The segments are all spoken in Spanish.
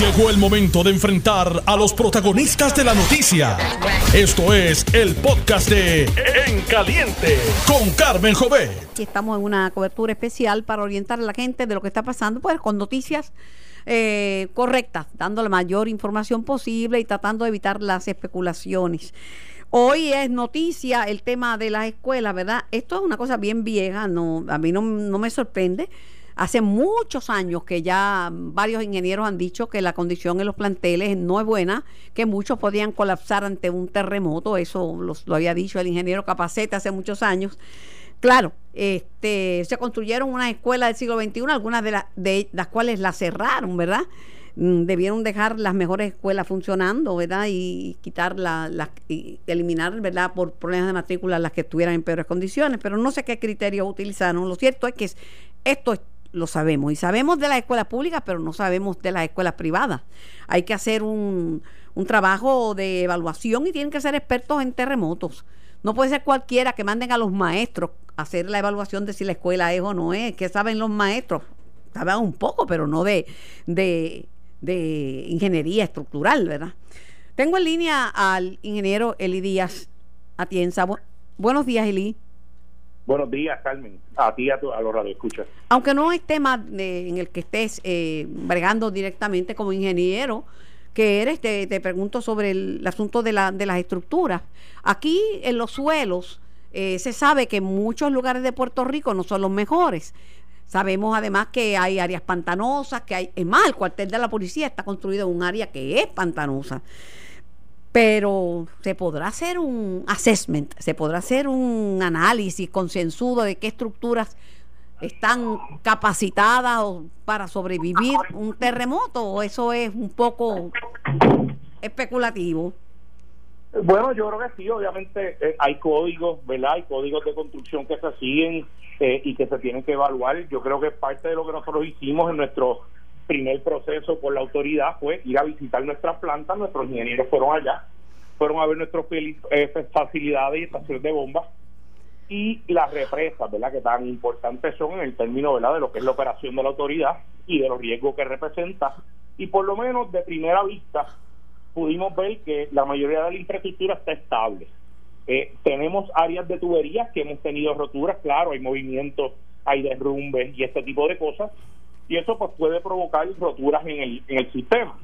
Llegó el momento de enfrentar a los protagonistas de la noticia. Esto es el podcast de En Caliente con Carmen Jovet. Aquí estamos en una cobertura especial para orientar a la gente de lo que está pasando, pues con noticias eh, correctas, dando la mayor información posible y tratando de evitar las especulaciones. Hoy es noticia el tema de las escuelas, ¿verdad? Esto es una cosa bien vieja, no, a mí no, no me sorprende. Hace muchos años que ya varios ingenieros han dicho que la condición en los planteles no es buena, que muchos podían colapsar ante un terremoto, eso lo había dicho el ingeniero Capacete hace muchos años. Claro, este, se construyeron una escuela del siglo XXI, algunas de, de las cuales la cerraron, ¿verdad? Mm, debieron dejar las mejores escuelas funcionando, ¿verdad? Y quitar las, y eliminar, ¿verdad? Por problemas de matrícula las que estuvieran en peores condiciones, pero no sé qué criterios utilizaron. Lo cierto es que esto es lo sabemos. Y sabemos de las escuelas públicas, pero no sabemos de las escuelas privadas. Hay que hacer un, un trabajo de evaluación y tienen que ser expertos en terremotos. No puede ser cualquiera que manden a los maestros a hacer la evaluación de si la escuela es o no es. ¿Qué saben los maestros? Saben un poco, pero no de, de, de ingeniería estructural, ¿verdad? Tengo en línea al ingeniero Eli Díaz Atienza. buenos días, Eli. Buenos días, Carmen. A ti, a, tu, a los radioescuchas. Aunque no es tema en el que estés eh, bregando directamente como ingeniero, que eres, te, pregunto sobre el, asunto de, la, de las estructuras. Aquí en los suelos eh, se sabe que muchos lugares de Puerto Rico no son los mejores. Sabemos además que hay áreas pantanosas, que hay, es más, el cuartel de la policía está construido en un área que es pantanosa pero se podrá hacer un assessment, se podrá hacer un análisis concienzudo de qué estructuras están capacitadas para sobrevivir un terremoto o eso es un poco especulativo. Bueno, yo creo que sí, obviamente eh, hay códigos, ¿verdad? Hay códigos de construcción que se siguen eh, y que se tienen que evaluar. Yo creo que parte de lo que nosotros hicimos en nuestro primer proceso por la autoridad fue ir a visitar nuestras plantas, nuestros ingenieros fueron allá, fueron a ver nuestras eh, facilidades y estaciones de bombas y las represas, ¿verdad? Que tan importantes son en el término, ¿verdad? De lo que es la operación de la autoridad y de los riesgos que representa. Y por lo menos de primera vista pudimos ver que la mayoría de la infraestructura está estable. Eh, tenemos áreas de tuberías que hemos tenido roturas, claro, hay movimientos, hay derrumbes y este tipo de cosas, y eso pues puede provocar roturas en el, en el sistema.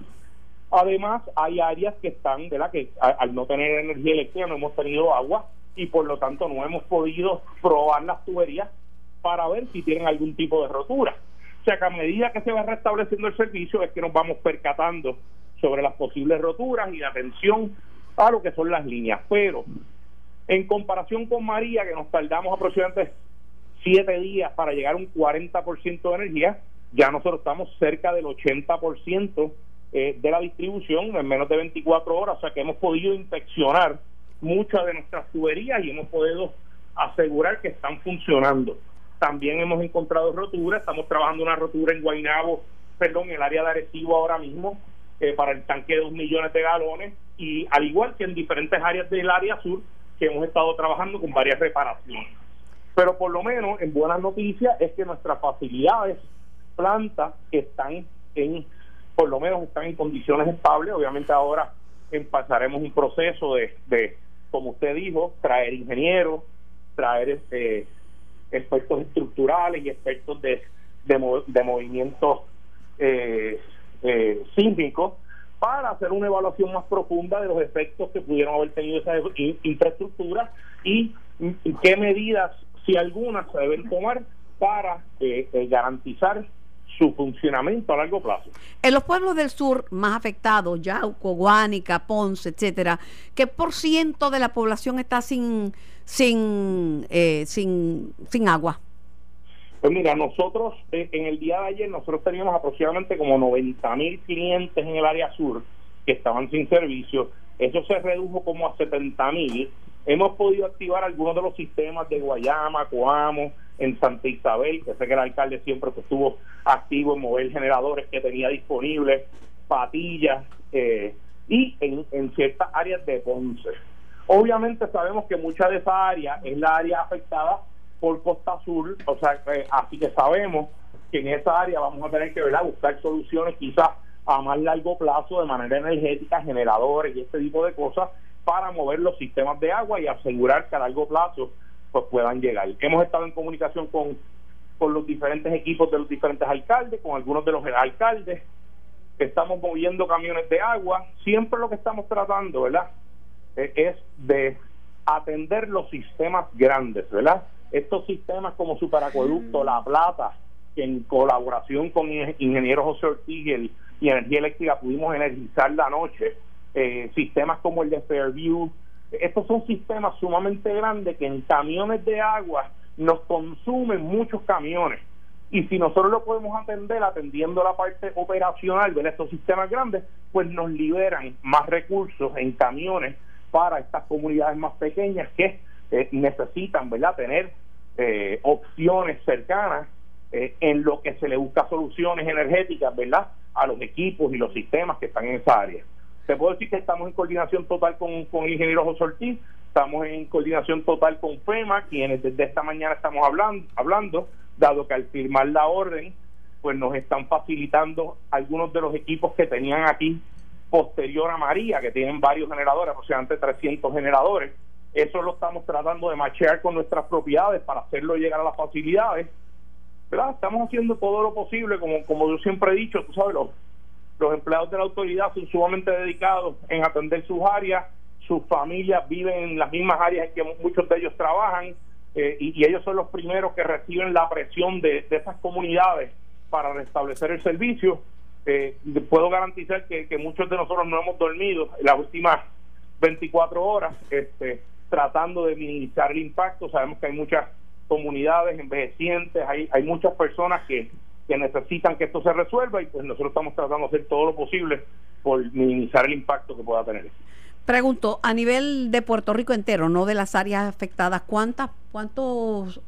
Además, hay áreas que están, ¿verdad? Que al no tener energía eléctrica no hemos tenido agua y por lo tanto no hemos podido probar las tuberías para ver si tienen algún tipo de rotura. O sea que a medida que se va restableciendo el servicio es que nos vamos percatando sobre las posibles roturas y la atención a lo que son las líneas. Pero en comparación con María, que nos tardamos aproximadamente siete días para llegar a un 40% de energía, ya nosotros estamos cerca del 80% eh, de la distribución en menos de 24 horas, o sea que hemos podido inspeccionar muchas de nuestras tuberías y hemos podido asegurar que están funcionando. También hemos encontrado roturas, estamos trabajando una rotura en Guainabo, perdón, en el área de Arecibo ahora mismo, eh, para el tanque de 2 millones de galones, y al igual que en diferentes áreas del área sur, que hemos estado trabajando con varias reparaciones. Pero por lo menos, en buenas noticias, es que nuestras facilidades plantas están en, por lo menos están en condiciones estables. Obviamente ahora empezaremos un proceso de, como usted dijo, traer ingenieros, traer este, expertos estructurales y expertos de, de, movimientos eh, eh, sísmicos para hacer una evaluación más profunda de los efectos que pudieron haber tenido esas infraestructuras y, qué medidas, si algunas, se deben tomar para eh, eh garantizar su funcionamiento a largo plazo. En los pueblos del sur más afectados, Yauco, Guánica, Ponce, etcétera, ¿qué por ciento de la población está sin sin eh, sin, sin agua? Pues mira, nosotros eh, en el día de ayer nosotros teníamos aproximadamente como 90 mil clientes en el área sur que estaban sin servicio. Eso se redujo como a 70 mil. Hemos podido activar algunos de los sistemas de Guayama, Coamo, en Santa Isabel, que sé que el alcalde siempre estuvo activo en mover generadores que tenía disponibles, patillas eh, y en, ciertas áreas de Ponce. Obviamente sabemos que mucha de esa área es la área afectada por Costa Sur, o sea, eh, así que sabemos que en esa área vamos a tener que buscar soluciones quizás a más largo plazo de manera energética, generadores y este tipo de cosas para mover los sistemas de agua y asegurar que a largo plazo pues puedan llegar. Hemos estado en comunicación con, con los diferentes equipos de los diferentes alcaldes, con algunos de los alcaldes, estamos moviendo camiones de agua, siempre lo que estamos tratando, ¿verdad? Eh, es de atender los sistemas grandes, ¿verdad? Estos sistemas como Superacueducto, La Plata, que en colaboración con ingenieros José Ortiz y, Energía Eléctrica pudimos energizar la noche, eh, sistemas como el de Fairview, estos son sistemas sumamente grandes que en camiones de agua nos consumen muchos camiones. Y si nosotros lo podemos atender atendiendo la parte operacional de estos sistemas grandes, pues nos liberan más recursos en camiones para estas comunidades más pequeñas que eh, necesitan ¿verdad? tener eh, opciones cercanas eh, en lo que se le busca soluciones energéticas ¿verdad? a los equipos y los sistemas que están en esa área. Te puedo decir que estamos en coordinación total con, con el ingeniero José Ortiz, estamos en coordinación total con FEMA, quienes desde esta mañana estamos hablando, hablando dado que al firmar la orden, pues nos están facilitando algunos de los equipos que tenían aquí posterior a María, que tienen varios generadores, aproximadamente 300 generadores. Eso lo estamos tratando de machear con nuestras propiedades para hacerlo llegar a las facilidades. ¿verdad? Estamos haciendo todo lo posible, como, como yo siempre he dicho, tú sabes, los, los empleados de la autoridad son sumamente dedicados en atender sus áreas, sus familias viven en las mismas áreas en que muchos de ellos trabajan eh, y, ellos son los primeros que reciben la presión de, esas comunidades para restablecer el servicio. Eh, puedo garantizar que, muchos de nosotros no hemos dormido las últimas 24 horas este, tratando de minimizar el impacto. Sabemos que hay muchas comunidades envejecientes, hay, hay muchas personas que, que necesitan que esto se resuelva y pues nosotros estamos tratando de hacer todo lo posible por minimizar el impacto que pueda tener. Pregunto, a nivel de Puerto Rico entero, no de las áreas afectadas, ¿cuántas, cuántos,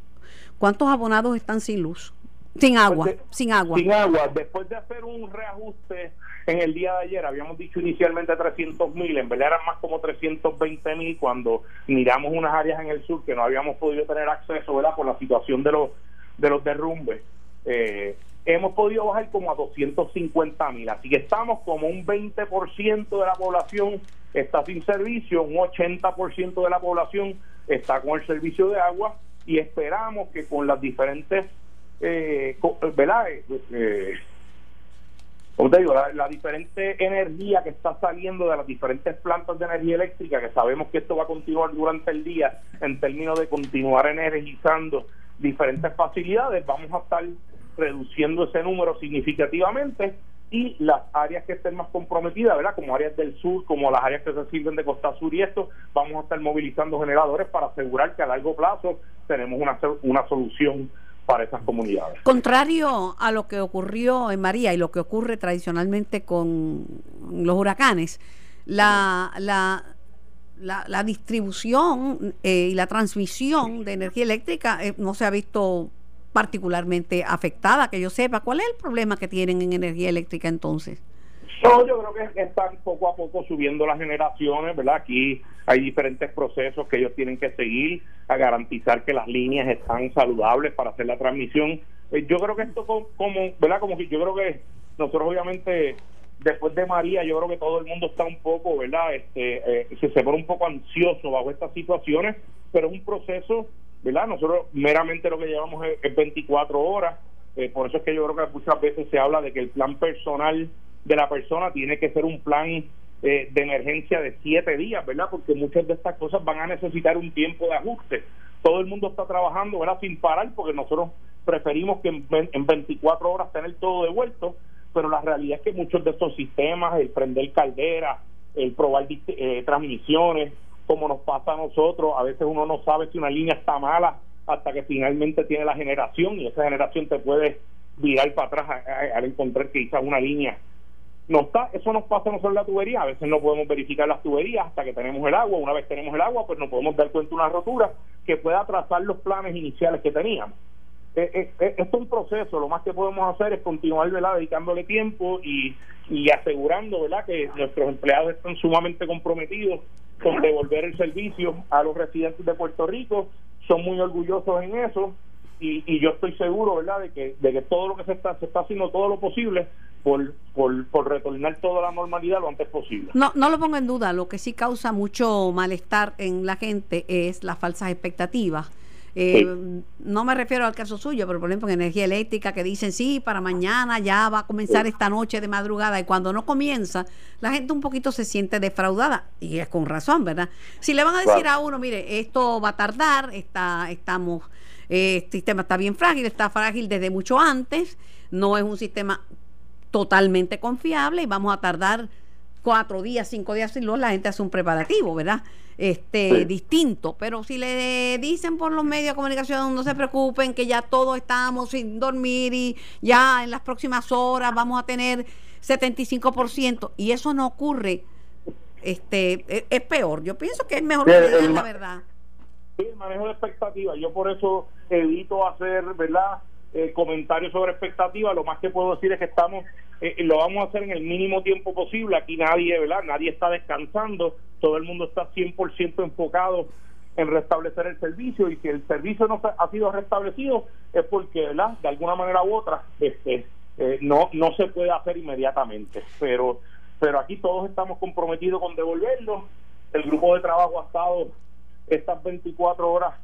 cuántos abonados están sin luz? Sin agua, pues sin agua. Sin agua. Después de hacer un reajuste en el día de ayer, habíamos dicho inicialmente 300 mil, en verdad eran más como 320 mil cuando miramos unas áreas en el sur que no habíamos podido tener acceso, ¿verdad? Por la situación de los, de los derrumbes. Eh, hemos podido bajar como a 250 mil, así que estamos como un 20% de la población está sin servicio, un 80% de la población está con el servicio de agua y esperamos que con las diferentes, eh, ¿verdad? Eh, eh, como digo, la, diferente energía que está saliendo de las diferentes plantas de energía eléctrica, que sabemos que esto va a continuar durante el día en términos de continuar energizando diferentes facilidades, vamos a estar reduciendo ese número significativamente y las áreas que estén más comprometidas, ¿verdad? Como áreas del sur, como las áreas que se sirven de costa sur y esto, vamos a estar movilizando generadores para asegurar que a largo plazo tenemos una, una solución para esas comunidades. Contrario a lo que ocurrió en María y lo que ocurre tradicionalmente con los huracanes, la, la, la, distribución eh, y la transmisión de energía eléctrica eh, no se ha visto particularmente afectada, que yo sepa. ¿Cuál es el problema que tienen en energía eléctrica entonces? No, yo creo que están poco a poco subiendo las generaciones, ¿verdad? Aquí hay diferentes procesos que ellos tienen que seguir a garantizar que las líneas están saludables para hacer la transmisión. Eh, yo creo que esto como, ¿verdad? Como que yo creo que nosotros obviamente después de María, yo creo que todo el mundo está un poco, ¿verdad? Este, eh, se, se pone un poco ansioso bajo estas situaciones, pero es un proceso ¿verdad? Nosotros meramente lo que llevamos es, 24 horas, eh, por eso es que yo creo que muchas veces se habla de que el plan personal de la persona tiene que ser un plan eh, de emergencia de 7 días, ¿verdad? Porque muchas de estas cosas van a necesitar un tiempo de ajuste. Todo el mundo está trabajando, ¿verdad? Sin parar, porque nosotros preferimos que en, en 24 horas tener todo devuelto, pero la realidad es que muchos de estos sistemas, el prender caldera, el probar eh, transmisiones, como nos pasa a nosotros, a veces uno no sabe si una línea está mala hasta que finalmente tiene la generación y esa generación te puede virar para atrás al encontrar que quizás una línea no está, eso nos pasa no solo en la tubería, a veces no podemos verificar las tuberías hasta que tenemos el agua, una vez tenemos el agua pues no podemos dar cuenta de una rotura que pueda atrasar los planes iniciales que teníamos. Eh, eh, eh, es un proceso, lo más que podemos hacer es continuar ¿verdad? dedicándole tiempo y, asegurando ¿verdad? que nuestros empleados están sumamente comprometidos con devolver el servicio a los residentes de Puerto Rico, son muy orgullosos en eso y, yo estoy seguro, ¿verdad?, de que, de que todo lo que se está, se está haciendo, todo lo posible por, por, por retornar toda la normalidad lo antes posible. No, no lo pongo en duda, lo que sí causa mucho malestar en la gente es las falsas expectativas. Eh, No me refiero al caso suyo, pero por ejemplo en energía eléctrica que dicen sí, para mañana ya va a comenzar esta noche de madrugada y cuando no comienza, la gente un poquito se siente defraudada y es con razón, ¿verdad? Si le van a decir a uno, mire, esto va a tardar, está, estamos, eh, este sistema está bien frágil, está frágil desde mucho antes, no es un sistema totalmente confiable y vamos a tardar cuatro días, cinco días sin luz, la gente hace un preparativo, ¿verdad? Este, distinto. Pero si le dicen por los medios de comunicación, no se preocupen, que ya todos estamos sin dormir y ya en las próximas horas vamos a tener 75%, y eso no ocurre, este, es, es peor. Yo pienso que es mejor que digan la verdad. Sí, el manejo de expectativas. Yo por eso evito hacer, ¿verdad? Eh, comentarios sobre expectativas. Lo más que puedo decir es que estamos, eh, lo vamos a hacer en el mínimo tiempo posible. Aquí nadie, ¿verdad? Nadie está descansando. Todo el mundo está 100% enfocado en restablecer el servicio y si el servicio no ha sido restablecido es porque, ¿verdad? De alguna manera u otra, este, eh, no no se puede hacer inmediatamente. Pero pero aquí todos estamos comprometidos con devolverlo. El grupo de trabajo ha estado estas 24 horas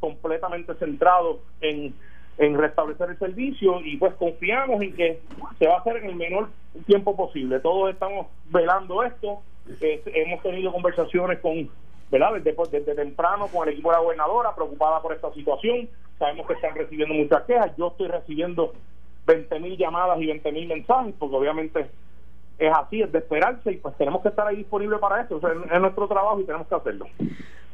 completamente centrado en, en restablecer el servicio y pues confiamos en que se va a hacer en el menor tiempo posible. Todos estamos velando esto. Hemos tenido conversaciones con, ¿verdad? Desde, pues, desde temprano con el equipo de la gobernadora preocupada por esta situación. Sabemos que están recibiendo muchas quejas. Yo estoy recibiendo 20 mil llamadas y 20 mil mensajes porque obviamente es así, es de esperarse y pues tenemos que estar ahí disponibles para eso. Es nuestro trabajo y tenemos que hacerlo.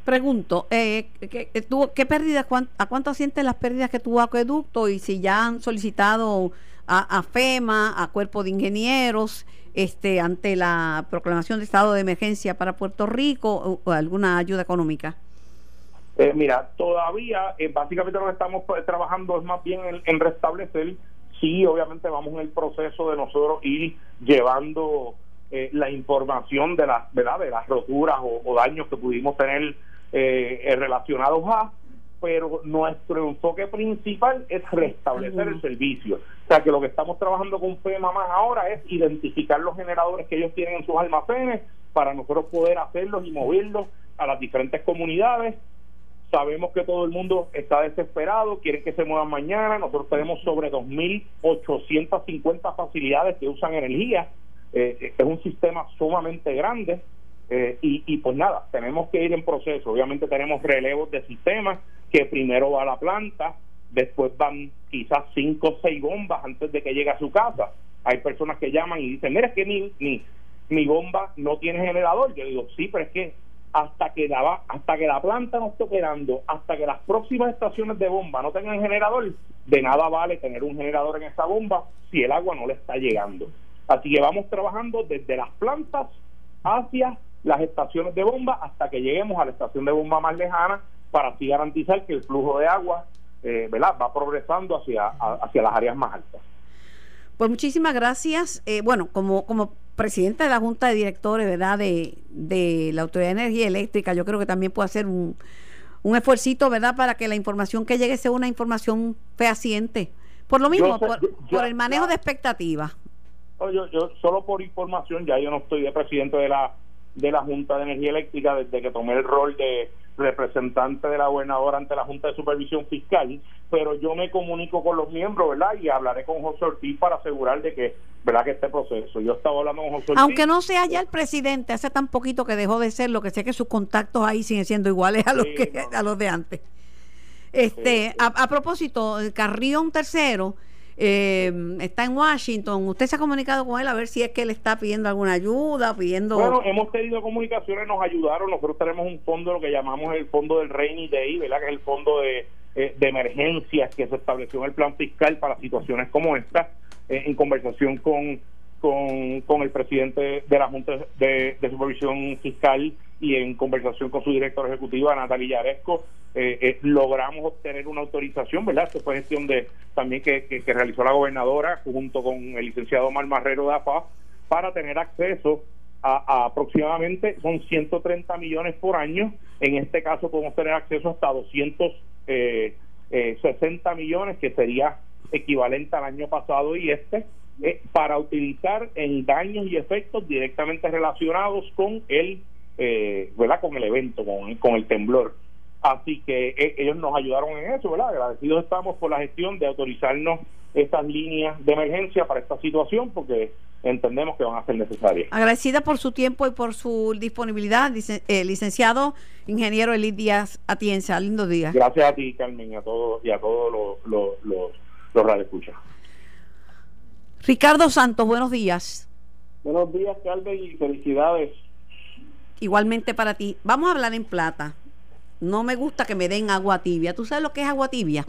Pregunto, eh, ¿qué, qué tuvo, ¿qué pérdidas, cuán- a cuánto ascienden las pérdidas que tuvo Acueducto y si ya han solicitado a, a FEMA, a Cuerpo de Ingenieros, este, ante la proclamación de estado de emergencia para Puerto Rico o alguna ayuda económica? Eh, mira, todavía, eh, básicamente lo que estamos pues, trabajando es más bien en, en restablecer. Sí, obviamente vamos en el proceso de nosotros ir llevando eh, la información de las, ¿verdad? de las roturas o, o daños que pudimos tener eh, eh, relacionados a, pero nuestro enfoque principal es restablecer el servicio. O sea, que lo que estamos trabajando con FEMA más ahora es identificar los generadores que ellos tienen en sus almacenes para nosotros poder hacerlos y moverlos a las diferentes comunidades. Sabemos que todo el mundo está desesperado, quieren que se muevan mañana. Nosotros tenemos sobre 2.850 facilidades que usan energía. Eh, es un sistema sumamente grande. Eh, y, y pues nada, tenemos que ir en proceso. Obviamente tenemos relevos de sistemas que primero va a la planta, después van quizás cinco o seis bombas antes de que llegue a su casa. Hay personas que llaman y dicen, mira, es que mi, mi, mi bomba no tiene generador. Yo digo, sí, pero es que hasta que la, hasta que la planta no esté operando, hasta que las próximas estaciones de bomba no tengan generador, de nada vale tener un generador en esa bomba si el agua no le está llegando. Así que vamos trabajando desde las plantas hacia las estaciones de bomba hasta que lleguemos a la estación de bomba más lejana para así garantizar que el flujo de agua eh, ¿verdad? va progresando hacia, a- hacia las áreas más altas. Pues muchísimas gracias. Eh, bueno, como, como presidenta de la Junta de Directores, ¿verdad? De, de la Autoridad de Energía Eléctrica, yo creo que también puede hacer un, un esfuercito, ¿verdad? Para que la información que llegue sea una información fehaciente. Por lo mismo, por, yo- por ya- el manejo de expectativas. Yo, yo solo por información, ya yo no estoy de presidente de la de la Junta de Energía Eléctrica desde que tomé el rol de representante de la gobernadora ante la Junta de Supervisión Fiscal, pero yo me comunico con los miembros, ¿verdad? Y hablaré con José Ortiz para asegurar de que, ¿verdad? Que este proceso. Yo estaba hablando con José Ortiz. Aunque no sea ya el presidente, hace tan poquito que dejó de ser, lo que sé que sus contactos ahí siguen siendo iguales a los que a los de antes. Este, a, a propósito, Carrión tercero eh, está en Washington. ¿Usted se ha comunicado con él a ver si es que él está pidiendo alguna ayuda, pidiendo Bueno, hemos tenido comunicaciones, nos ayudaron. Nosotros tenemos un fondo, lo que llamamos el fondo del Rainy Day, ¿verdad? Que es el fondo de, eh, de emergencias que se estableció en el plan fiscal para situaciones como esta, eh, en conversación con, con, el presidente de la Junta de Supervisión Fiscal y en conversación con su directora ejecutiva, Natalia Yaresco, eh, eh, logramos obtener una autorización, ¿verdad? Esto fue gestión de también que, realizó la gobernadora junto con el licenciado Omar Marrero de AFA para tener acceso a, aproximadamente son 130 millones por año. En este caso podemos tener acceso hasta 200 eh, 60 millones, que sería equivalente al año pasado y este, para utilizar en daños y efectos directamente relacionados con el, ¿verdad? Con el evento, con, con el temblor. Así que eh, ellos nos ayudaron en eso, ¿verdad? Agradecidos estamos por la gestión de autorizarnos estas líneas de emergencia para esta situación porque entendemos que van a ser necesarias. Agradecida por su tiempo y por su disponibilidad, eh, licenciado ingeniero Elit Díaz Atienza. Lindo día. Gracias a ti, Carmen, y a todos y a todos los, los, los, los radioescuchas. Ricardo Santos, buenos días. Buenos días, Carmen, y felicidades. Igualmente para ti. Vamos a hablar en plata. No me gusta que me den agua tibia. ¿Tú sabes lo que es agua tibia?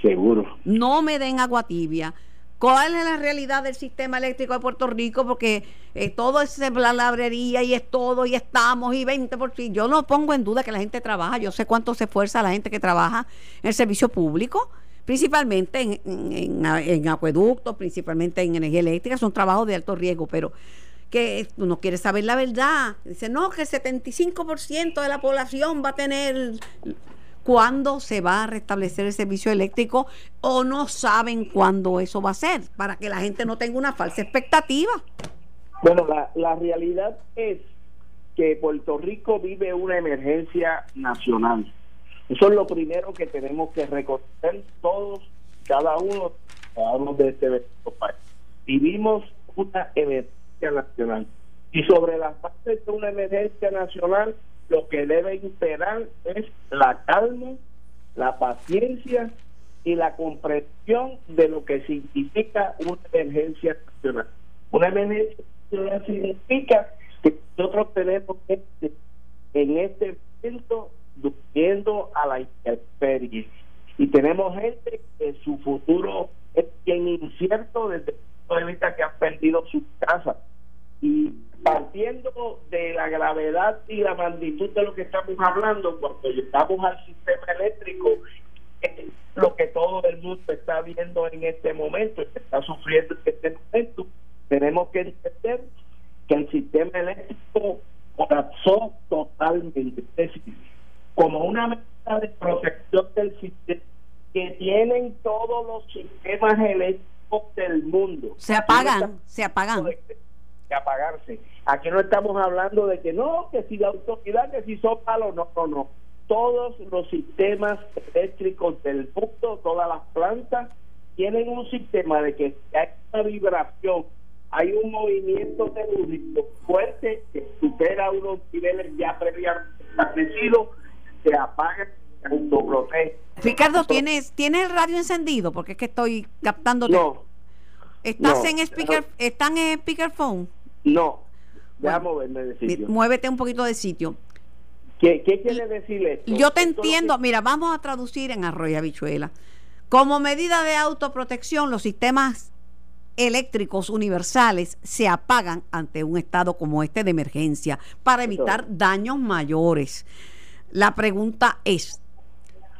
Seguro. No me den agua tibia. ¿Cuál es la realidad del sistema eléctrico de Puerto Rico? Porque eh, todo es labrería y es todo y estamos y 20 por sí. Yo no pongo en duda que la gente trabaja. Yo sé cuánto se esfuerza la gente que trabaja en el servicio público, principalmente en, en, en acueductos, principalmente en energía eléctrica. Son trabajos de alto riesgo, pero que uno quiere saber la verdad. Dice, no, que el 75% de la población va a tener... ¿Cuándo se va a restablecer el servicio eléctrico? ¿O no saben cuándo eso va a ser? Para que la gente no tenga una falsa expectativa. Bueno, la, la realidad es que Puerto Rico vive una emergencia nacional. Eso es lo primero que tenemos que reconocer todos, cada uno, cada uno de este país. Vivimos una emergencia nacional. Y sobre la parte de una emergencia nacional, lo que debe imperar es la calma, la paciencia y la comprensión de lo que significa una emergencia nacional. Una emergencia nacional significa que nosotros tenemos gente en este momento durmiendo a la intemperie y tenemos gente que su futuro es bien incierto desde de vista que han perdido sus casas y partiendo de la gravedad y la magnitud de lo que estamos hablando, cuando llegamos al sistema eléctrico, lo que todo el mundo está viendo en este momento, está sufriendo en este momento, tenemos que entender que el sistema eléctrico colapsó totalmente. Es decir, como una medida de protección del sistema que tienen todos los sistemas eléctricos del mundo. Se apagan, se apagan que apagarse. Aquí no estamos hablando de que no, que si la autoridad, que si son malos, no, no, no. Todos los sistemas eléctricos del mundo, todas las plantas, tienen un sistema de que hay una vibración, hay un movimiento telúrico fuerte que supera unos niveles ya previamente establecidos, se apaga. Ricardo, ¿tienes, ¿tienes el radio encendido? Porque es que estoy captando. No. ¿Estás en speaker, ¿Están en speakerphone? No, déjame moverme de sitio. Muévete un poquito de sitio. ¿Qué, quiere decir esto? Yo te entiendo, mira, vamos a traducir en arroyo habichuela. Como medida de autoprotección, los sistemas eléctricos universales se apagan ante un estado como este de emergencia para evitar daños mayores. La pregunta es,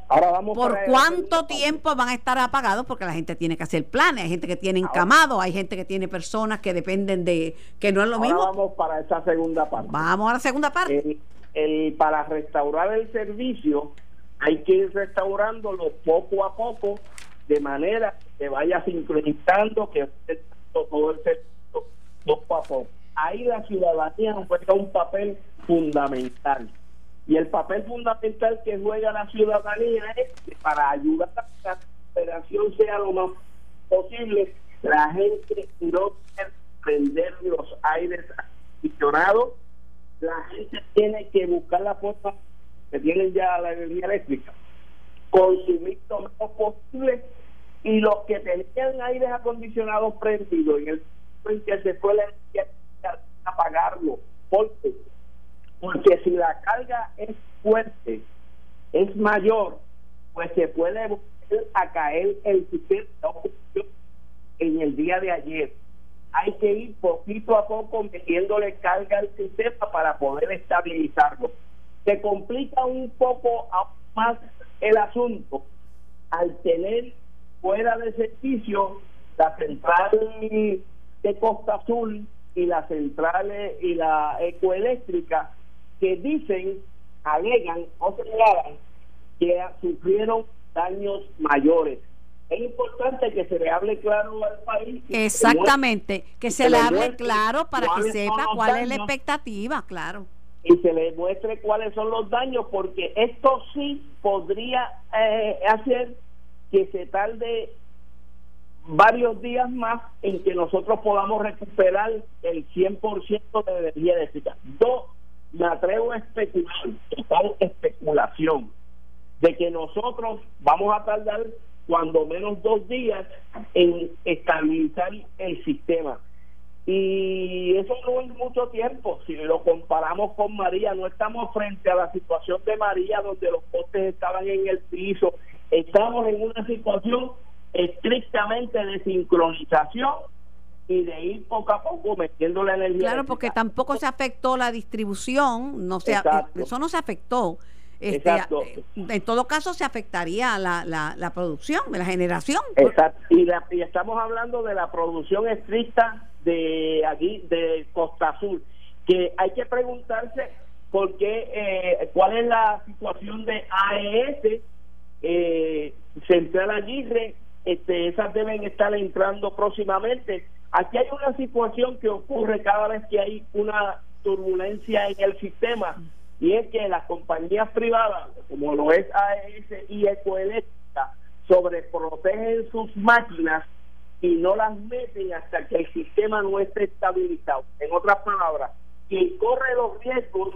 ¿Por cuánto tiempo van a estar apagados? Porque la gente tiene que hacer planes, hay gente que tiene encamado, hay gente que tiene personas que dependen de que no es lo mismo. Vamos para esa segunda parte. Vamos a la segunda parte. El, para restaurar el servicio hay que ir restaurándolo poco a poco de manera que vaya sincronizando, que todo el servicio poco a poco. Ahí la ciudadanía juega un papel fundamental y el papel fundamental que juega la ciudadanía es que para ayudar a que la operación sea lo más posible, la gente no puede prender los aires acondicionados, la gente tiene que buscar la forma que tienen ya la energía eléctrica, consumir lo menos posible y los que tenían aires acondicionados prendidos en el en que se fue la energía apagarlo, porque porque si la carga es fuerte, es mayor, pues se puede volver a caer el sistema en el día de ayer. Hay que ir poquito a poco metiéndole carga al sistema para poder estabilizarlo. Se complica un poco más el asunto al tener fuera de servicio la central de Costa Azul y la central y la ecoeléctrica que dicen, alegan o señalan que sufrieron daños mayores. Es importante que se le hable claro al país. Exactamente, que se, le hable claro para que sepa cuál es la expectativa, claro. Y se le muestre cuáles son los daños, porque esto sí podría eh, hacer que se tarde varios días más en que nosotros podamos recuperar el 100% de energía eléctrica. Yo me atrevo a especular, total especulación, de que nosotros vamos a tardar cuando menos dos días en estabilizar el sistema. Y eso no es mucho tiempo. Si lo comparamos con María, no estamos frente a la situación de María donde los postes estaban en el piso. Estamos en una situación estrictamente de sincronización y de ir poco a poco metiendo la energía. Claro, porque tampoco se afectó la distribución, no se, eso no se afectó. Este, eh, en todo caso se afectaría la, la, la producción, la generación. Exacto. Y, y estamos hablando de la producción estricta de aquí, de Costa Azul, que hay que preguntarse por qué, eh, cuál es la situación de AES, eh, Central Aguirre, este, esas deben estar entrando próximamente. Aquí hay una situación que ocurre cada vez que hay una turbulencia en el sistema y es que las compañías privadas, como lo es AES y Ecoeléctrica, sobreprotegen sus máquinas y no las meten hasta que el sistema no esté estabilizado. En otras palabras, quien corre los riesgos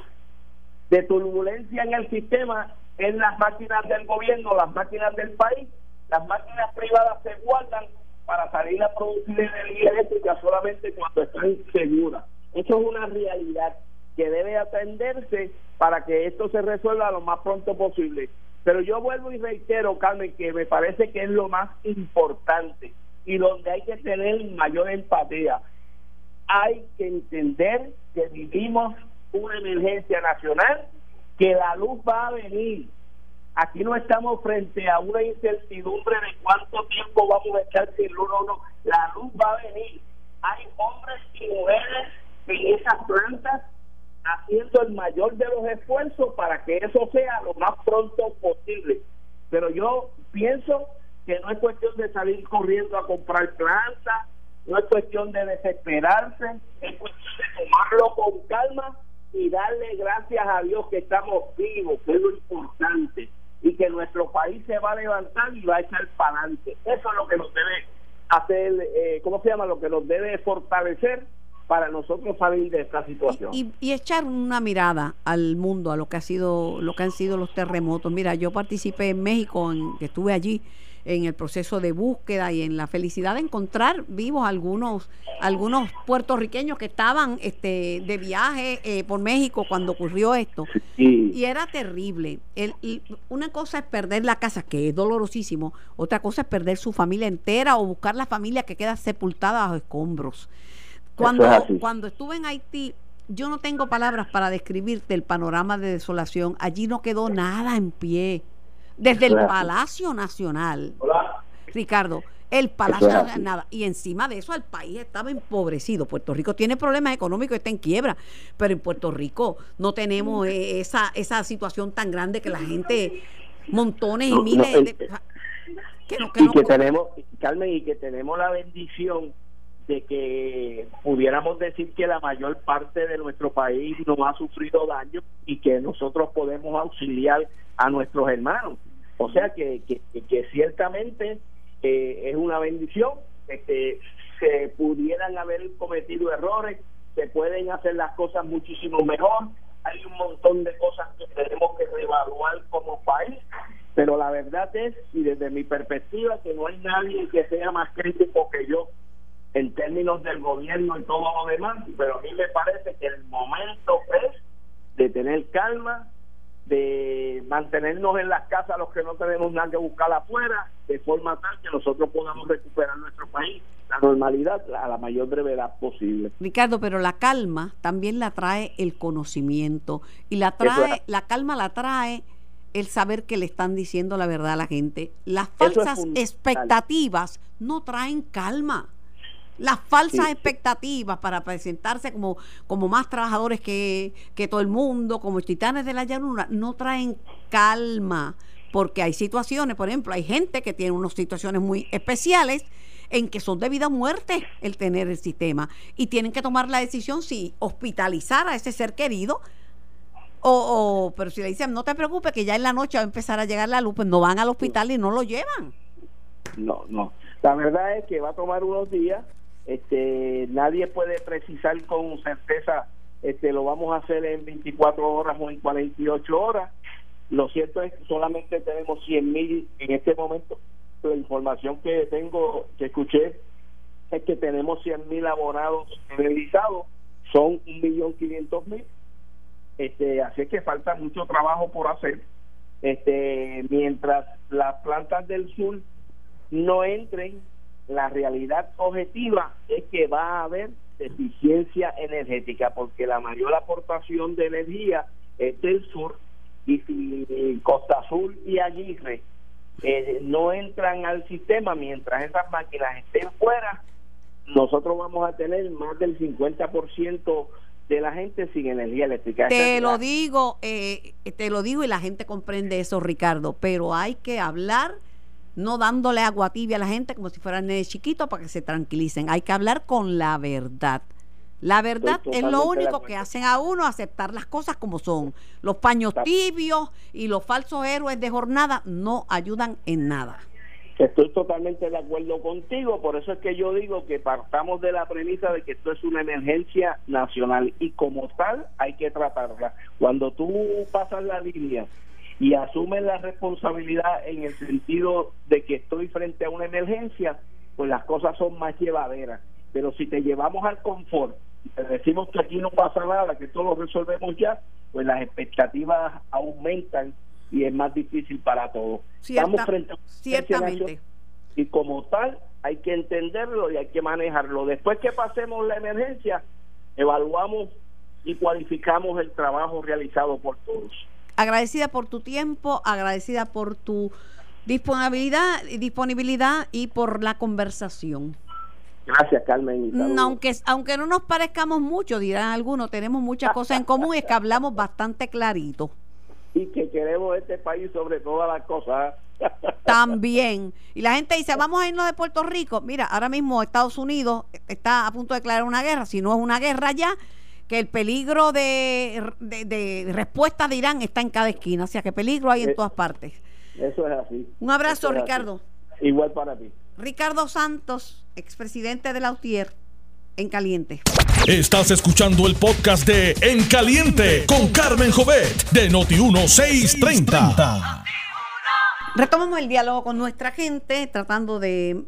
de turbulencia en el sistema es las máquinas del gobierno, las máquinas del país, las máquinas privadas se guardan para salir a producir energía eléctrica solamente cuando están seguras. Eso es una realidad que debe atenderse para que esto se resuelva lo más pronto posible. Pero yo vuelvo y reitero, Carmen, que me parece que es lo más importante y donde hay que tener mayor empatía. Hay que entender que vivimos una emergencia nacional, que la luz va a venir, Aquí no estamos frente a una incertidumbre de cuánto tiempo vamos a estar sin luz o no. La luz va a venir. Hay hombres y mujeres en esas plantas haciendo el mayor de los esfuerzos para que eso sea lo más pronto posible. Pero yo pienso que no es cuestión de salir corriendo a comprar plantas, no es cuestión de desesperarse, es cuestión de tomarlo con calma y darle gracias a Dios que estamos vivos, que es lo importante y que nuestro país se va a levantar y va a echar para adelante. Eso es lo que nos debe hacer, eh, ¿cómo se llama? Lo que nos debe fortalecer para nosotros salir de esta situación. Y, y, echar una mirada al mundo, a lo que ha sido, lo que han sido los terremotos. Mira, yo participé en México, en, que estuve allí en el proceso de búsqueda y en la felicidad de encontrar vivos algunos algunos puertorriqueños que estaban este de viaje eh, por México cuando ocurrió esto. Y era terrible. El, una cosa es perder la casa que es dolorosísimo. Otra cosa es perder su familia entera o buscar la familia que queda sepultada bajo escombros. Cuando cuando estuve en Haití yo no tengo palabras para describirte el panorama de desolación. Allí no quedó nada en pie desde el Palacio Nacional. Ricardo, el Palacio Nacional, nada. Y encima de eso, el país estaba empobrecido. Puerto Rico tiene problemas económicos, está en quiebra. Pero en Puerto Rico no tenemos eh, esa, esa situación tan grande que la gente, montones y miles de. Que y que tenemos, Carmen, y que tenemos la bendición de que pudiéramos decir que la mayor parte de nuestro país no ha sufrido daño y que nosotros podemos auxiliar a nuestros hermanos. O sea que, que, ciertamente eh, es una bendición que se pudieran haber cometido errores, se pueden hacer las cosas muchísimo mejor, hay un montón de cosas que tenemos que reevaluar como país, pero la verdad es, y desde mi perspectiva, que no hay nadie que sea más crítico que yo en términos del gobierno y todo lo demás, pero a mí me parece que el momento es de tener calma, de mantenernos en las casas los que no tenemos nada que buscar afuera, de forma tal que nosotros podamos recuperar nuestro país, la normalidad a la mayor brevedad posible. Ricardo, pero la calma también la trae el conocimiento y la trae, la calma la trae el saber que le están diciendo la verdad a la gente. Las falsas expectativas no traen calma las falsas expectativas para presentarse como, como más trabajadores que, todo el mundo, como titanes de la llanura, no traen calma. porque hay situaciones, por ejemplo, hay gente que tiene unas situaciones muy especiales en que son de vida o muerte el tener el sistema y tienen que tomar la decisión si hospitalizar a ese ser querido o, pero si le dicen no te preocupes que ya en la noche va a empezar a llegar la luz, pues no van al hospital y no lo llevan. No, no. La verdad es que va a tomar unos días. Este, nadie puede precisar con certeza, este, lo vamos a hacer en 24 horas o en 48 horas. Lo cierto es que solamente tenemos 100 mil en este momento. La información que tengo, que escuché, es que tenemos 100 mil abonados realizados, son 1.500.000. Este, así que falta mucho trabajo por hacer. Este, mientras las plantas del sur no entren, la realidad objetiva es que va a haber deficiencia energética porque la mayor aportación de energía es del sur y si Costa Azul y Aguirre eh, no entran al sistema mientras esas máquinas estén fuera, nosotros vamos a tener más del 50% de la gente sin energía eléctrica. Te lo digo, eh, te lo digo y la gente comprende eso, Ricardo, pero hay que hablar no dándole agua tibia a la gente como si fueran de chiquitos para que se tranquilicen. Hay que hablar con la verdad. La verdad es lo único que hacen a uno aceptar las cosas como son. Los paños tibios y los falsos héroes de jornada no ayudan en nada. Estoy totalmente de acuerdo contigo, por eso es que yo digo que partamos de la premisa de que esto es una emergencia nacional y como tal hay que tratarla. Cuando tú pasas la línea y asumes la responsabilidad en el sentido de que estoy frente a una emergencia, pues las cosas son más llevaderas. Pero si te llevamos al confort decimos que aquí no pasa nada, que todo lo resolvemos ya, pues las expectativas aumentan y es más difícil para todos. Estamos frente a ciertamente. Y como tal, hay que entenderlo y hay que manejarlo. Después que pasemos la emergencia, evaluamos y cualificamos el trabajo realizado por todos. Agradecida por tu tiempo, agradecida por tu disponibilidad, disponibilidad y por la conversación. Gracias, Carmen. aunque, aunque no nos parezcamos mucho, dirán algunos, tenemos muchas cosas en común, es que hablamos bastante clarito. Y que queremos este país sobre todas las cosas. También. Y la gente dice, vamos a irnos de Puerto Rico. Mira, ahora mismo Estados Unidos está a punto de declarar una guerra. Si no es una guerra ya, que el peligro de, de, respuesta de Irán está en cada esquina. O sea, que peligro hay en eh, todas partes. Eso es así. Un abrazo, Ricardo. Igual para ti. Ricardo Santos, expresidente de la UTIER, en Caliente. Estás escuchando el podcast de En Caliente con Carmen Jovet de Noti1630. Retomamos el diálogo con nuestra gente, tratando de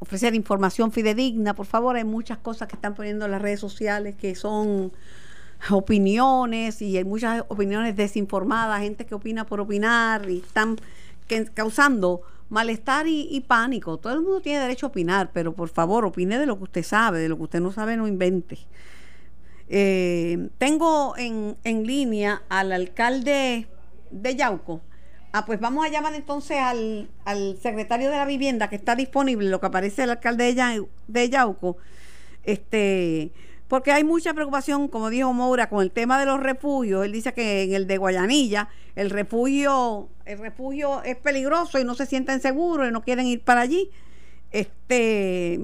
ofrecer información fidedigna. Por favor, hay muchas cosas que están poniendo en las redes sociales que son opiniones y hay muchas opiniones desinformadas, gente que opina por opinar y están causando malestar y, pánico. Todo el mundo tiene derecho a opinar, pero por favor, opine de lo que usted sabe, de lo que usted no sabe, no invente. Eh, tengo en, en, línea al alcalde de Yauco. Ah, pues vamos a llamar entonces al, al, secretario de la vivienda que está disponible, lo que aparece el alcalde de, Yauco. Este, porque hay mucha preocupación, como dijo Moura, con el tema de los refugios. Él dice que en el de Guayanilla el refugio, el refugio es peligroso y no se sienten seguros y no quieren ir para allí. Este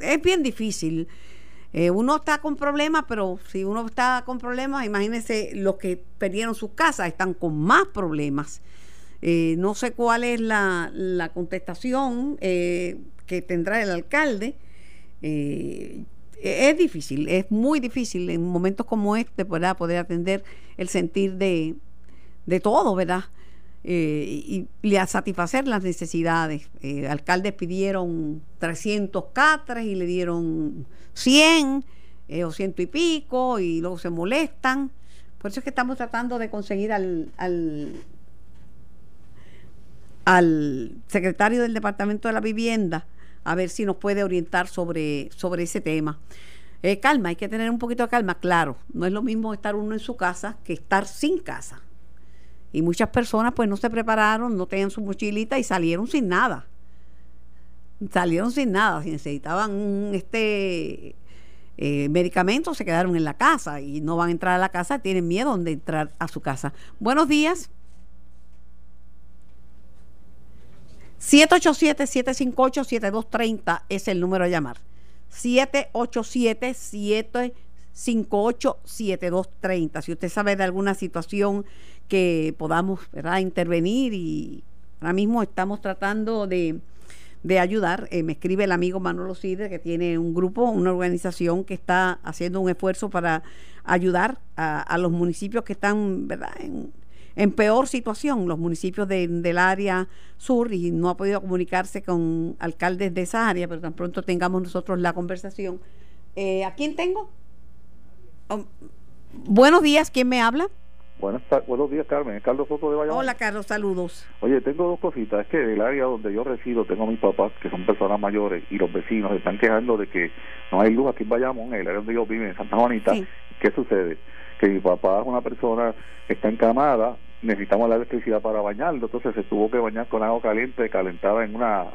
es bien difícil. Eh, uno está con problemas, pero si uno está con problemas, imagínense los que perdieron sus casas, están con más problemas. Eh, no sé cuál es la, la contestación eh, que tendrá el alcalde es difícil, es muy difícil en momentos como este ¿verdad? poder atender el sentir de, de todo, ¿verdad? Eh, y, a satisfacer las necesidades. Eh, alcaldes pidieron 300 catres y le dieron 100 eh, o ciento y pico y luego se molestan. Por eso es que estamos tratando de conseguir al, al, al secretario del Departamento de la Vivienda a ver si nos puede orientar sobre, sobre ese tema. Eh, calma, hay que tener un poquito de calma, claro. No es lo mismo estar uno en su casa que estar sin casa. Y muchas personas pues no se prepararon, no tenían su mochilita y salieron sin nada. Salieron sin nada. Si necesitaban este eh, medicamentos, se quedaron en la casa y no van a entrar a la casa, tienen miedo de entrar a su casa. Buenos días. 787-758-7230 es el número a llamar. 787-758-7230. Si usted sabe de alguna situación que podamos intervenir y ahora mismo estamos tratando de, de ayudar, eh, me escribe el amigo Manolo Sidre que tiene un grupo, una organización que está haciendo un esfuerzo para ayudar a, los municipios que están. En, en peor situación, los municipios de, del área sur, y no ha podido comunicarse con alcaldes de esa área, pero tan pronto tengamos nosotros la conversación. Eh, ¿A quién tengo? Oh, buenos días, ¿quién me habla? Buenas buenos días, Carmen. Carlos Soto de Bayamón. Hola, Carlos, saludos. Oye, tengo dos cositas. Es que del área donde yo resido tengo a mis papás, que son personas mayores, y los vecinos están quejando de que no hay luz aquí en Bayamón, en el área donde yo vivo, en Santa Juanita. ¿Qué sucede? Que mi papá es una persona que está encamada, necesitamos la electricidad para bañarlo, entonces se tuvo que bañar con agua caliente, calentada en una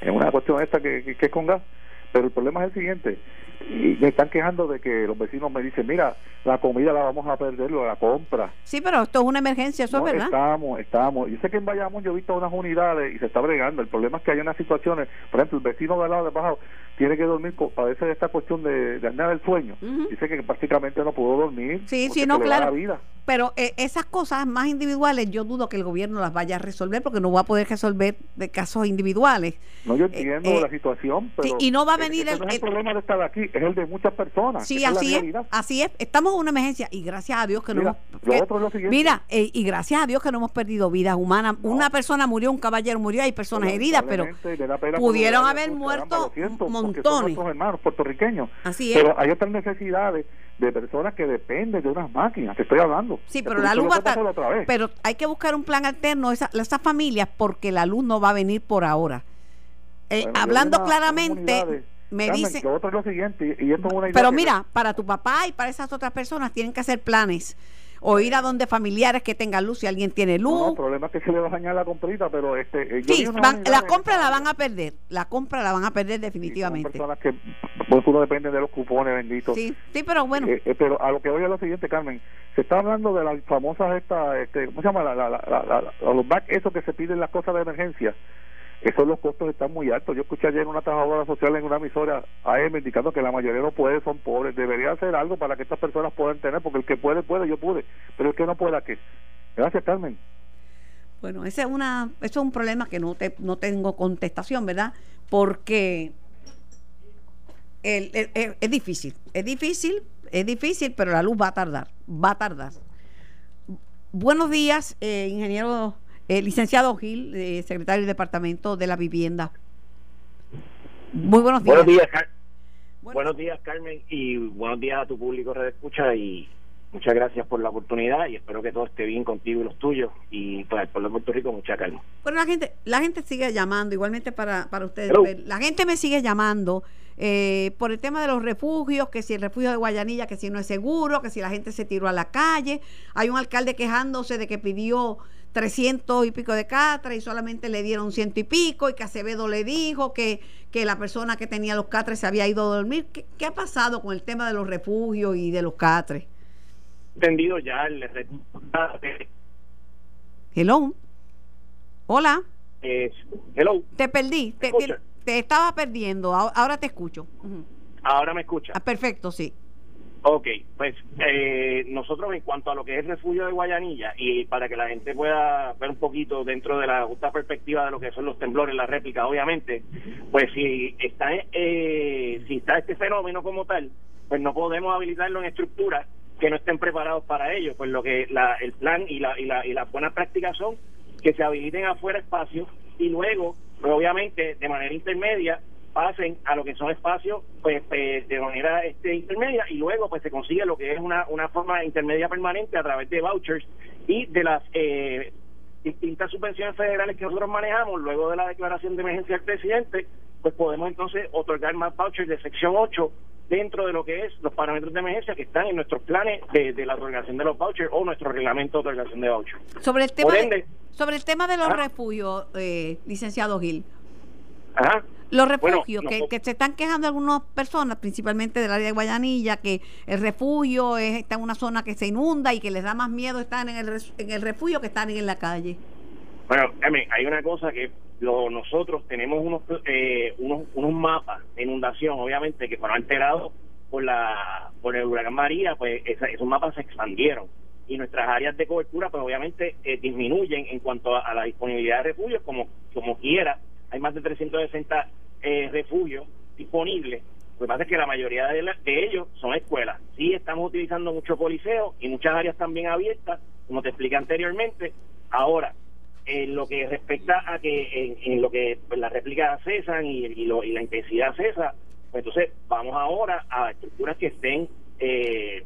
en una cuestión esta que, que es con gas. Pero el problema es el siguiente, y me están quejando de que los vecinos me dicen, mira, la comida la vamos a perder, la compra. Sí, pero esto es una emergencia, eso es verdad. Estamos, estamos. Yo sé que en Bayamón yo he visto unas unidades y se está bregando. El problema es que hay unas situaciones, por ejemplo, el vecino de al lado de abajo tiene que dormir, padece de esta cuestión de, de del sueño. Dice que prácticamente no pudo dormir. Sí, sí, no, claro. Pero eh, esas cosas más individuales, yo dudo que el gobierno las vaya a resolver porque no va a poder resolver de casos individuales. No, yo entiendo eh, la situación, pero. y no va a venir el, no es el, problema de estar aquí, es el de muchas personas. Sí, así es, así es. Estamos en una emergencia y gracias a Dios que no hemos. mira, eh, y gracias a Dios que no hemos perdido vidas humanas. Una persona murió, un caballero murió, hay personas heridas, pero pudieron haber muerto montones. hermanos puertorriqueños. Así es. Pero hay otras necesidades de personas que dependen de unas máquinas, te estoy hablando. Sí, pero la luz va a estar. Pero hay que buscar un plan alterno a esas familias porque la luz no va a venir por ahora. Eh, hablando claramente me dice lo siguiente y esto es una idea pero mira para tu papá y para esas otras personas tienen que hacer planes o ir a donde familiares que tengan luz si alguien tiene luz. No, el problema es que se le va a dañar la comprita, pero este. Eh, sí, la compra la van a perder, la compra la van a perder definitivamente. Sí, personas que pues uno depende de los cupones benditos. Sí, sí, pero bueno. Eh, eh, pero a lo que voy a lo siguiente, Carmen, se está hablando de las famosas esta, este, ¿cómo se llama? La, la, la, los back, eso que se piden las cosas de emergencia esos los costos están muy altos. Yo escuché ayer en una trabajadora social en una emisora AM indicando que la mayoría no puede, son pobres. Debería hacer algo para que estas personas puedan tener, porque el que puede, puede, yo pude, pero el que no pueda, ¿qué? Gracias, Carmen. Bueno, ese es, una, eso es un problema que no, te, no tengo contestación, ¿verdad? Porque el, es difícil, es difícil, es difícil, pero la luz va a tardar, va a tardar. Buenos días, eh, ingeniero eh, licenciado Gil, eh, secretario del Departamento de la Vivienda. Muy buenos días. Buenos días, buenos días, Carmen, y buenos días a tu público Red Escucha y muchas gracias por la oportunidad y espero que todo esté bien contigo y los tuyos y para el pueblo de Puerto Rico mucha calma. Bueno, la gente, la gente sigue llamando, igualmente para, para ustedes. La gente me sigue llamando eh, por el tema de los refugios, que si el refugio de Guayanilla, que si no es seguro, que si la gente se tiró a la calle. Hay un alcalde quejándose de que pidió 300 y pico de catres y solamente le dieron ciento y pico y que Acevedo le dijo que, que la persona que tenía los catres se había ido a dormir. ¿Qué, ha pasado con el tema de los refugios y de los catres? Entendido ya el... Hello. Hola. Eh, hello. Te perdí. Te, te, estaba perdiendo. Ahora te escucho. Ahora me escucha. Ah, perfecto, sí. Ok, pues eh, nosotros en cuanto a lo que es refugio de Guayanilla y para que la gente pueda ver un poquito dentro de la justa perspectiva de lo que son los temblores, la réplica, obviamente, pues si está eh, si está este fenómeno como tal, pues no podemos habilitarlo en estructuras que no estén preparados para ello. Pues lo que la, el plan y la, y la y las buenas prácticas son que se habiliten afuera espacios y luego, pues obviamente de manera intermedia pasen a lo que son espacios pues, pues, de manera este, intermedia y luego pues se consigue lo que es una, una forma intermedia permanente a través de vouchers y de las eh, distintas subvenciones federales que nosotros manejamos luego de la declaración de emergencia del presidente pues podemos entonces otorgar más vouchers de sección 8 dentro de lo que es los parámetros de emergencia que están en nuestros planes de, de la otorgación de los vouchers o nuestro reglamento de otorgación de vouchers. Sobre el tema, de, sobre el tema de los ah. refugios, eh, licenciado Gil, los refugios, que, que, se están quejando algunas personas, principalmente del área de Guayanilla, que el refugio es, está en una zona que se inunda y que les da más miedo estar en el, en el refugio que estar en la calle. Bueno, hay una cosa que lo, nosotros tenemos unos, eh, unos, unos mapas de inundación, obviamente, que fueron alterados por, la, por el huracán María, pues esos mapas se expandieron y nuestras áreas de cobertura pues obviamente eh, disminuyen en cuanto a, la disponibilidad de refugios como como quiera hay más de 360 eh, refugios disponibles. Lo que pasa es que la mayoría de, de ellos son escuelas. Sí estamos utilizando mucho coliseo y muchas áreas también abiertas como te expliqué anteriormente. Ahora en lo que respecta a que en, lo que pues, las réplicas cesan y, lo, y la intensidad cesa pues entonces vamos ahora a estructuras que estén eh,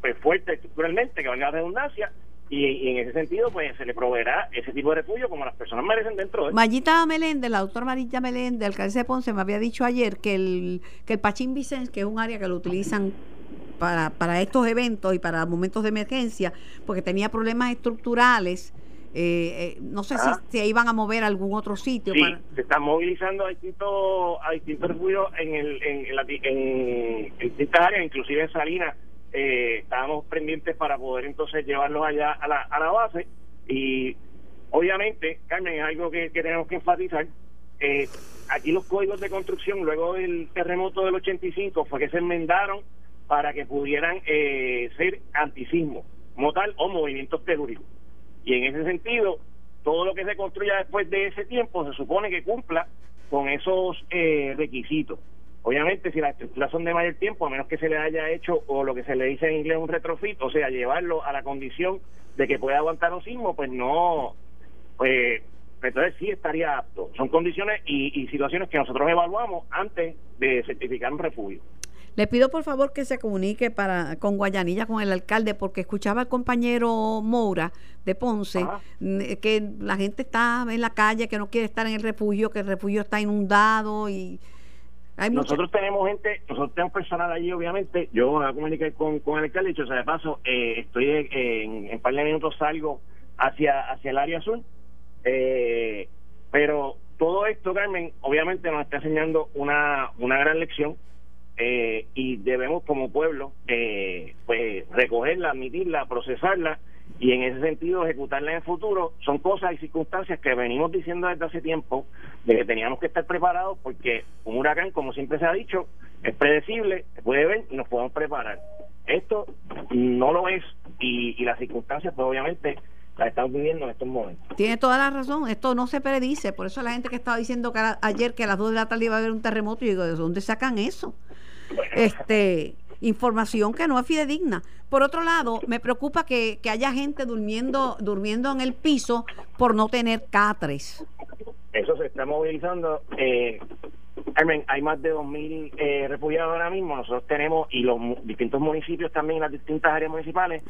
pues, fuerte estructuralmente, que valga la redundancia, y, en ese sentido pues se le proveerá ese tipo de refugio como las personas merecen dentro de Mayita Meléndez, la doctora Marita Meléndez, alcalde de Ponce, me había dicho ayer que el, que el Pachín Vicens, que es un área que lo utilizan para, para estos eventos y para momentos de emergencia, porque tenía problemas estructurales, eh, eh, no sé si ah. se iban a mover a algún otro sitio. Sí, se están movilizando a distintos, a distintos refugios en, el, en, en, en distintas áreas, inclusive en Salinas eh, estábamos pendientes para poder entonces llevarlos allá a la, a la base y obviamente, Carmen, es algo que, tenemos que enfatizar. Eh, aquí los códigos de construcción, luego del terremoto del 85, fue que se enmendaron para que pudieran eh, ser antisismo, como tal, o movimientos telúricos. Y en ese sentido, todo lo que se construya después de ese tiempo se supone que cumpla con esos eh, requisitos. Obviamente, si las estructuras son de mayor tiempo, a menos que se le haya hecho o lo que se le dice en inglés un retrofit, o sea, llevarlo a la condición de que pueda aguantar un sismo, pues no, pues entonces sí estaría apto. Son condiciones y, situaciones que nosotros evaluamos antes de certificar un refugio. Le pido por favor que se comunique para con Guayanilla, con el alcalde, porque escuchaba al compañero Moura de Ponce que la gente está en la calle, que no quiere estar en el refugio, que el refugio está inundado y nosotros tenemos gente, nosotros tenemos personal allí, obviamente. Yo voy a comunicar con, con el alcalde, dicho sea de paso, eh, estoy en, en par de minutos salgo hacia, hacia el área azul. Eh, pero todo esto, Carmen, obviamente nos está enseñando una, una gran lección eh, y debemos como pueblo pues recogerla, admitirla, procesarla y en ese sentido ejecutarla en el futuro son cosas y circunstancias que venimos diciendo desde hace tiempo de que teníamos que estar preparados porque un huracán, como siempre se ha dicho, es predecible, se puede ver y nos podemos preparar. Esto no lo es y, las circunstancias pues obviamente las estamos viviendo en estos momentos. Tiene toda la razón, esto no se predice, por eso la gente que estaba diciendo que ayer que a las 2 de la tarde iba a haber un terremoto, y digo, ¿de dónde sacan eso? este información que no es fidedigna. Por otro lado, me preocupa que, haya gente durmiendo, durmiendo en el piso por no tener catres. Eso se está movilizando. Eh, hay más de 2.000 eh, refugiados ahora mismo. Nosotros tenemos, y los distintos municipios también, las distintas áreas municipales,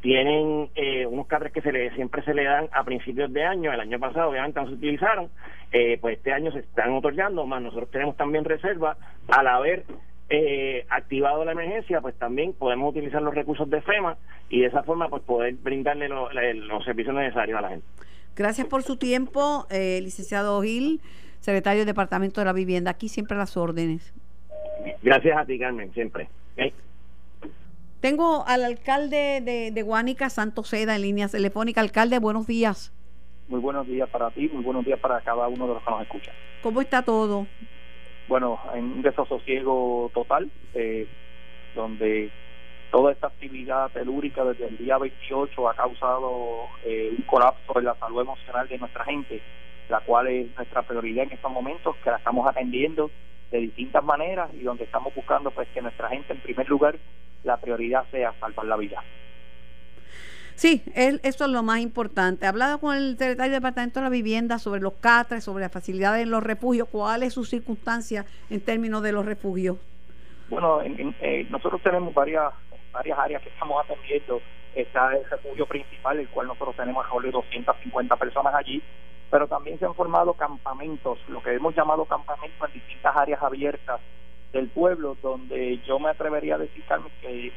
tienen eh, unos catres que se le, siempre se le dan a principios de año. El año pasado, obviamente, no se utilizaron. Eh, pues este año se están otorgando, más nosotros tenemos también reserva al haber eh, activado la emergencia, pues también podemos utilizar los recursos de FEMA y de esa forma pues poder brindarle los servicios necesarios a la gente. Gracias por su tiempo, eh, licenciado Gil, secretario del Departamento de la Vivienda. Aquí siempre las órdenes. Gracias a ti, Carmen, siempre. Tengo al alcalde de, de Guánica, Santos Seda, en línea telefónica. Alcalde, buenos días. Muy buenos días para ti, muy buenos días para cada uno de los que nos escuchan. ¿Cómo está todo? Bueno, en un desasosiego total, eh, donde toda esta actividad telúrica desde el día 28 ha causado eh, un colapso en la salud emocional de nuestra gente, la cual es nuestra prioridad en estos momentos, que la estamos atendiendo de distintas maneras y donde estamos buscando pues que nuestra gente en primer lugar la prioridad sea salvar la vida. Sí, él, eso es lo más importante. He hablado con el secretario del Departamento de la Vivienda sobre los catres, sobre las facilidades en los refugios. ¿Cuál es su circunstancia en términos de los refugios? Bueno, eh, nosotros tenemos varias varias áreas que estamos atendiendo. Está el refugio principal, el cual nosotros tenemos a de 250 personas allí, pero también se han formado campamentos, lo que hemos llamado campamentos en distintas áreas abiertas del pueblo, donde yo me atrevería a decir, que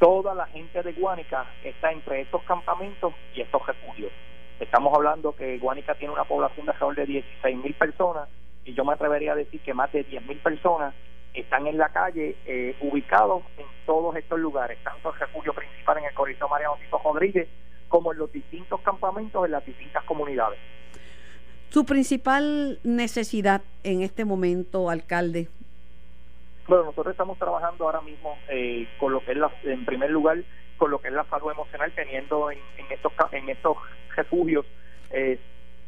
toda la gente de Guánica está entre estos campamentos y estos refugios. Estamos hablando que Guánica tiene una población de alrededor de 16 mil personas y yo me atrevería a decir que más de 10 mil personas están en la calle eh, ubicados en todos estos lugares, tanto el refugio principal en el corredor Mariano Tito Rodríguez como en los distintos campamentos en las distintas comunidades. Su principal necesidad en este momento, alcalde. Bueno, nosotros estamos trabajando ahora mismo eh, con lo que es la, en primer lugar, con lo que es la salud emocional, teniendo en, estos en estos refugios eh,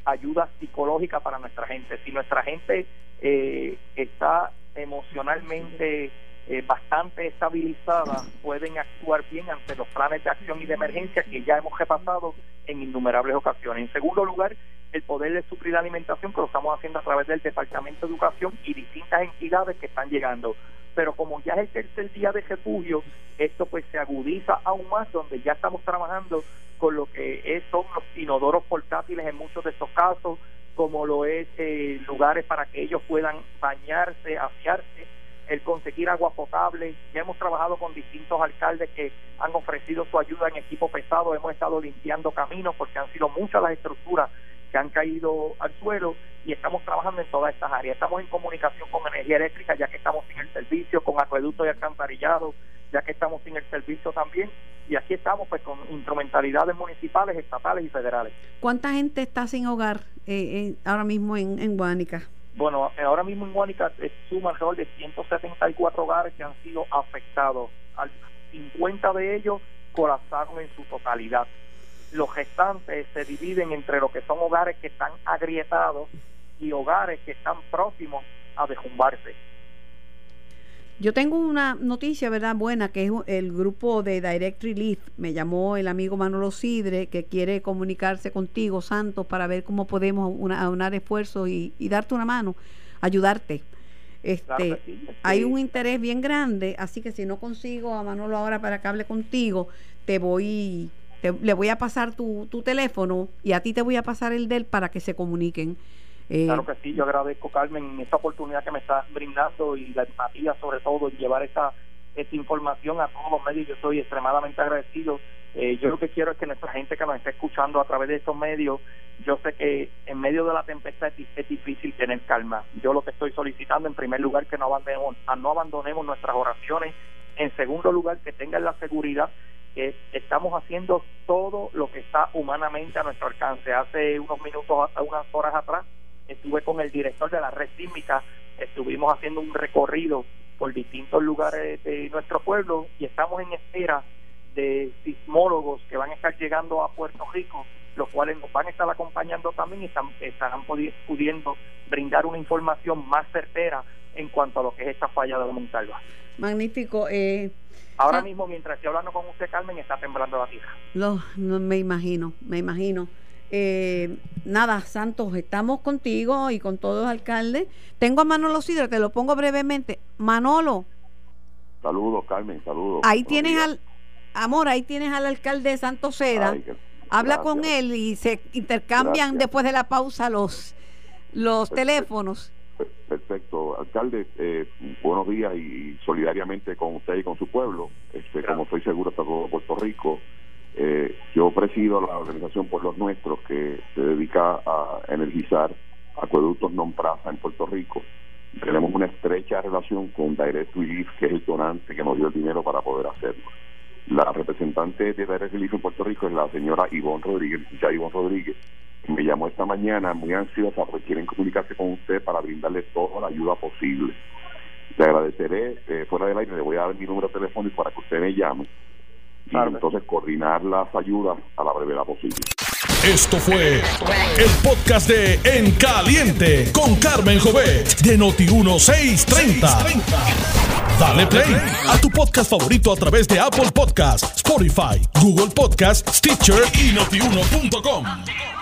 ayuda psicológica para nuestra gente. Si nuestra gente eh, está emocionalmente eh, bastante estabilizada, pueden actuar bien ante los planes de acción y de emergencia que ya hemos repasado en innumerables ocasiones. En segundo lugar, el poder de suplir la alimentación que lo estamos haciendo a través del Departamento de Educación y distintas entidades que están llegando. Pero como ya es el tercer día de refugio, esto pues se agudiza aún más, donde ya estamos trabajando con lo que son los inodoros portátiles en muchos de estos casos, como lo es eh, lugares para que ellos puedan bañarse, afiarse, el conseguir agua potable. Ya hemos trabajado con distintos alcaldes que han ofrecido su ayuda en equipo pesado, hemos estado limpiando caminos porque han sido muchas las estructuras que han caído al suelo y estamos trabajando en todas estas áreas. Estamos en comunicación con energía eléctrica ya que estamos sin el servicio, con acueducto y alcantarillado ya que estamos sin el servicio también y aquí estamos pues con instrumentalidades municipales, estatales y federales. ¿Cuánta gente está sin hogar eh, ahora mismo en, en? Bueno, ahora mismo en Guánica suma alrededor de 174 hogares que han sido afectados. Al 50 de ellos colapsaron en su totalidad. Los restantes se dividen entre lo que son hogares que están agrietados y hogares que están próximos a derrumbarse. Yo tengo una noticia, ¿verdad? Buena, que es el grupo de Direct Relief. Me llamó el amigo Manolo Sidre, que quiere comunicarse contigo, Santos, para ver cómo podemos aunar esfuerzos y, darte una mano, ayudarte. Este, Hay un interés bien grande, así que si no consigo a Manolo ahora para que hable contigo, te voy, le voy a pasar tu, tu teléfono y a ti te voy a pasar el de él para que se comuniquen eh, claro que sí, yo agradezco Carmen esta oportunidad que me estás brindando y la empatía sobre todo y llevar esta, esta información a todos los medios. Yo estoy extremadamente agradecido. Eh, yo lo que quiero es que nuestra gente que nos está escuchando a través de estos medios, yo sé que en medio de la tempestad es, difícil tener calma. Yo lo que estoy solicitando en primer lugar que no abandonemos, no abandonemos nuestras oraciones. En segundo lugar que tengan la seguridad que estamos haciendo todo lo que está humanamente a nuestro alcance. Hace unos minutos, unas horas atrás, estuve con el director de la red sísmica, estuvimos haciendo un recorrido por distintos lugares de nuestro pueblo y estamos en espera de sismólogos que van a estar llegando a Puerto Rico, los cuales nos van a estar acompañando también y están, estarán pudiendo brindar una información más certera en cuanto a lo que es esta falla de la Montalva. Magnífico. Eh, Ahora mismo, mientras estoy hablando con usted, Carmen, está temblando la tierra. no, me imagino, me imagino. Eh, nada, Santos, estamos contigo y con todos los alcaldes. Tengo a Manolo Sidre, te lo pongo brevemente. Manolo. Saludos, Carmen, saludos. Ahí tienes al, amor, ahí tienes al alcalde de Santos Seda. Habla con él y se intercambian después de la pausa los, los teléfonos. Perfecto, alcalde, eh, buenos días y, solidariamente con usted y con su pueblo, este, como estoy seguro está todo Puerto Rico. Eh, yo presido la organización Por los Nuestros que se dedica a energizar acueductos non praza en Puerto Rico. Tenemos una estrecha relación con Direct Relief, que es el donante que nos dio el dinero para poder hacerlo. La representante de Direct Relief en Puerto Rico es la señora Ivonne Rodríguez, ya Ivonne Rodríguez, me llamó esta mañana muy ansiosa porque quieren comunicarse con usted para brindarle toda la ayuda posible. Le agradeceré, eh, fuera del aire, le voy a dar mi número telefónico para que usted me llame y entonces coordinar las ayudas a la brevedad posible. Esto fue el podcast de En Caliente con Carmen Jovet de Noti1630. Dale play a tu podcast favorito a través de Apple Podcasts, Spotify, Google Podcasts, Stitcher y notiuno.com.